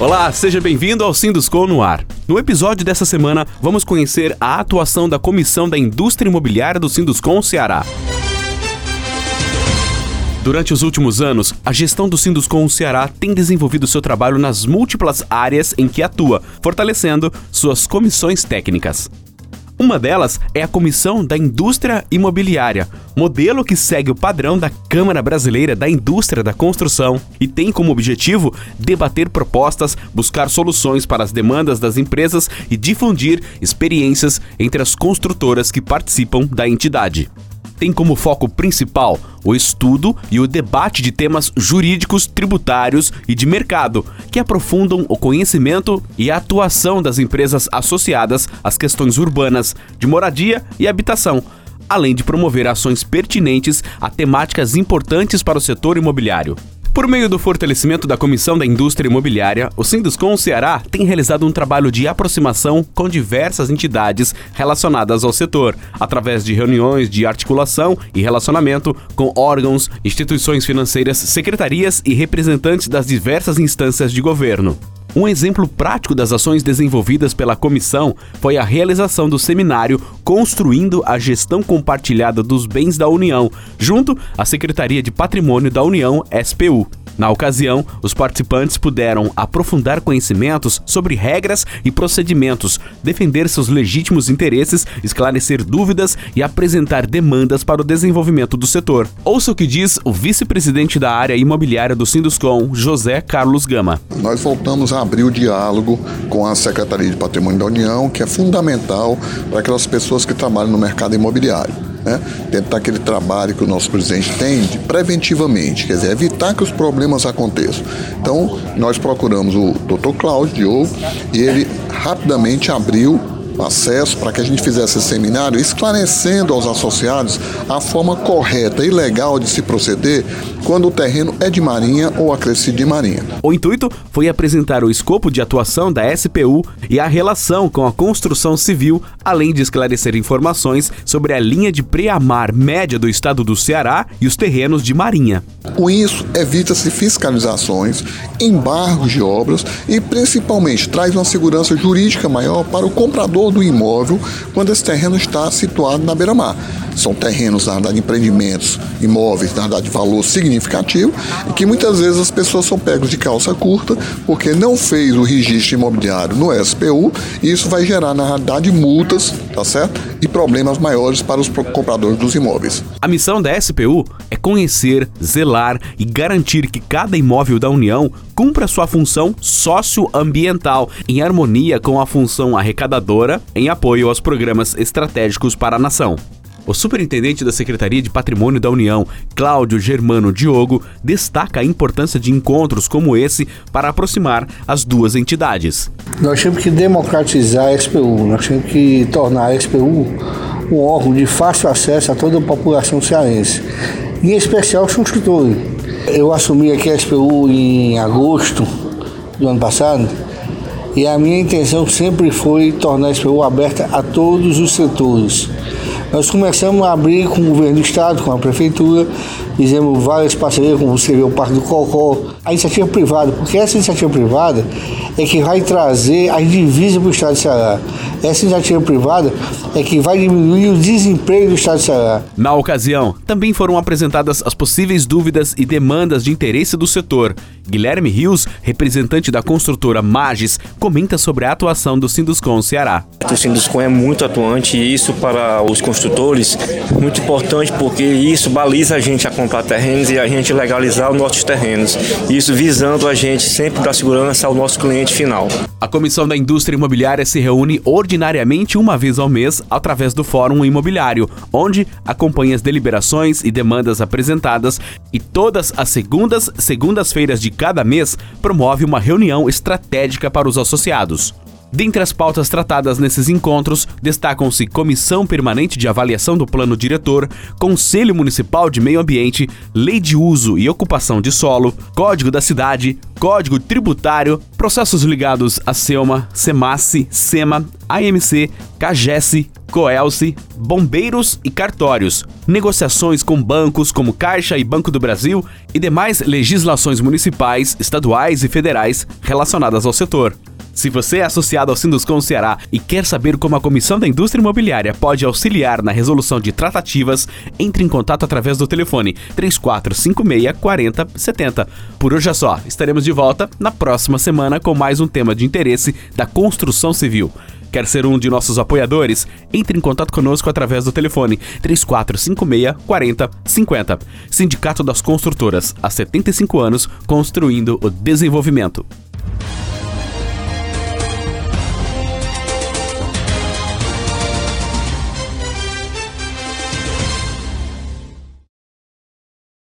Olá, seja bem-vindo ao Sinduscom no ar. No episódio dessa semana, vamos conhecer a atuação da Comissão da Indústria Imobiliária do Sinduscom Ceará. Durante os últimos anos, a gestão do Sinduscom Ceará tem desenvolvido seu trabalho nas múltiplas áreas em que atua, fortalecendo suas comissões técnicas. Uma delas é a Comissão da Indústria Imobiliária, modelo que segue o padrão da Câmara Brasileira da Indústria da Construção e tem como objetivo debater propostas, buscar soluções para as demandas das empresas e difundir experiências entre as construtoras que participam da entidade tem como foco principal o estudo e o debate de temas jurídicos, tributários e de mercado, que aprofundam o conhecimento e a atuação das empresas associadas às questões urbanas, de moradia e habitação, além de promover ações pertinentes a temáticas importantes para o setor imobiliário. Por meio do fortalecimento da Comissão da Indústria Imobiliária, o Sinduscom Ceará tem realizado um trabalho de aproximação com diversas entidades relacionadas ao setor, através de reuniões de articulação e relacionamento com órgãos, instituições financeiras, secretarias e representantes das diversas instâncias de governo. Um exemplo prático das ações desenvolvidas pela comissão foi a realização do seminário Construindo a Gestão Compartilhada dos Bens da União, junto à Secretaria de Patrimônio da União, SPU. Na ocasião, os participantes puderam aprofundar conhecimentos sobre regras e procedimentos, defender seus legítimos interesses, esclarecer dúvidas e apresentar demandas para o desenvolvimento do setor. Ouça o que diz o vice-presidente da área imobiliária do Sinduscom, José Carlos Gama. Nós voltamos a abrir o diálogo com a Secretaria de Patrimônio da União, que é fundamental para aquelas pessoas que trabalham no mercado imobiliário né? dentro daquele trabalho que o nosso presidente tem de preventivamente, quer dizer, evitar que os problemas aconteçam. Então, nós procuramos o Dr. Cláudio Diogo e ele rapidamente abriu acesso para que a gente fizesse esse seminário esclarecendo aos associados a forma correta e legal de se proceder quando o terreno é de marinha ou acrescido de marinha. O intuito foi apresentar o escopo de atuação da SPU e a relação com a construção civil, além de esclarecer informações sobre a linha de preamar média do estado do Ceará e os terrenos de marinha. Com isso, evita-se fiscalizações, embargos de obras e, principalmente, traz uma segurança jurídica maior para o comprador do imóvel quando esse terreno está situado na beira-mar. São terrenos, na verdade, empreendimentos, imóveis, na verdade, de valor significativo e que muitas vezes as pessoas são pegos de calça curta porque não fez o registro imobiliário no SPU e isso vai gerar, na realidade, multas, tá certo? E problemas maiores para os compradores dos imóveis. A missão da SPU é conhecer, zelar e garantir que cada imóvel da União cumpra sua função socioambiental em harmonia com a função arrecadadora em apoio aos programas estratégicos para a nação. O superintendente da Secretaria de Patrimônio da União, Cláudio Germano Diogo, destaca a importância de encontros como esse para aproximar as duas entidades. Nós temos que democratizar a SPU, nós temos que tornar a SPU um órgão de fácil acesso a toda a população cearense, em especial os construtores. Eu assumi aqui a SPU em agosto do ano passado e a minha intenção sempre foi tornar a SPU aberta a todos os setores nós começamos a abrir com o governo do estado, com a prefeitura, fizemos várias parcerias, como você vê, o Parque do Cocó, a iniciativa privada, porque essa iniciativa privada é que vai trazer as divisas para o estado de Ceará. Essa iniciativa privada é que vai diminuir o desemprego do estado de Ceará. Na ocasião, também foram apresentadas as possíveis dúvidas e demandas de interesse do setor. Guilherme Rios, representante da construtora Magis, comenta sobre a atuação do Sinduscom Ceará. O Sinduscom é muito atuante e isso para os construtores muito importante porque isso baliza a gente a comprar terrenos e a gente legalizar os nossos terrenos. Isso visando a gente sempre dar segurança ao nosso cliente final. A Comissão da Indústria Imobiliária se reúne ordinariamente uma vez ao mês através do Fórum Imobiliário, onde acompanha as deliberações e demandas apresentadas e todas as segundas, segundas-feiras de cada mês promove uma reunião estratégica para os associados. Dentre as pautas tratadas nesses encontros, destacam-se Comissão Permanente de Avaliação do Plano Diretor, Conselho Municipal de Meio Ambiente, Lei de Uso e Ocupação de Solo, Código da Cidade, Código Tributário, processos ligados a SELMA, SEMASSE, SEMA, AMC, CAGES, Coelce, bombeiros e cartórios, negociações com bancos como Caixa e Banco do Brasil e demais legislações municipais, estaduais e federais relacionadas ao setor. Se você é associado ao Sinduscom Ceará e quer saber como a Comissão da Indústria Imobiliária pode auxiliar na resolução de tratativas, entre em contato através do telefone 3456 4070. Por hoje é só, estaremos de volta na próxima semana com mais um tema de interesse da construção civil. Quer ser um de nossos apoiadores? Entre em contato conosco através do telefone 3456 4050. Sindicato das Construtoras, há 75 anos construindo o desenvolvimento.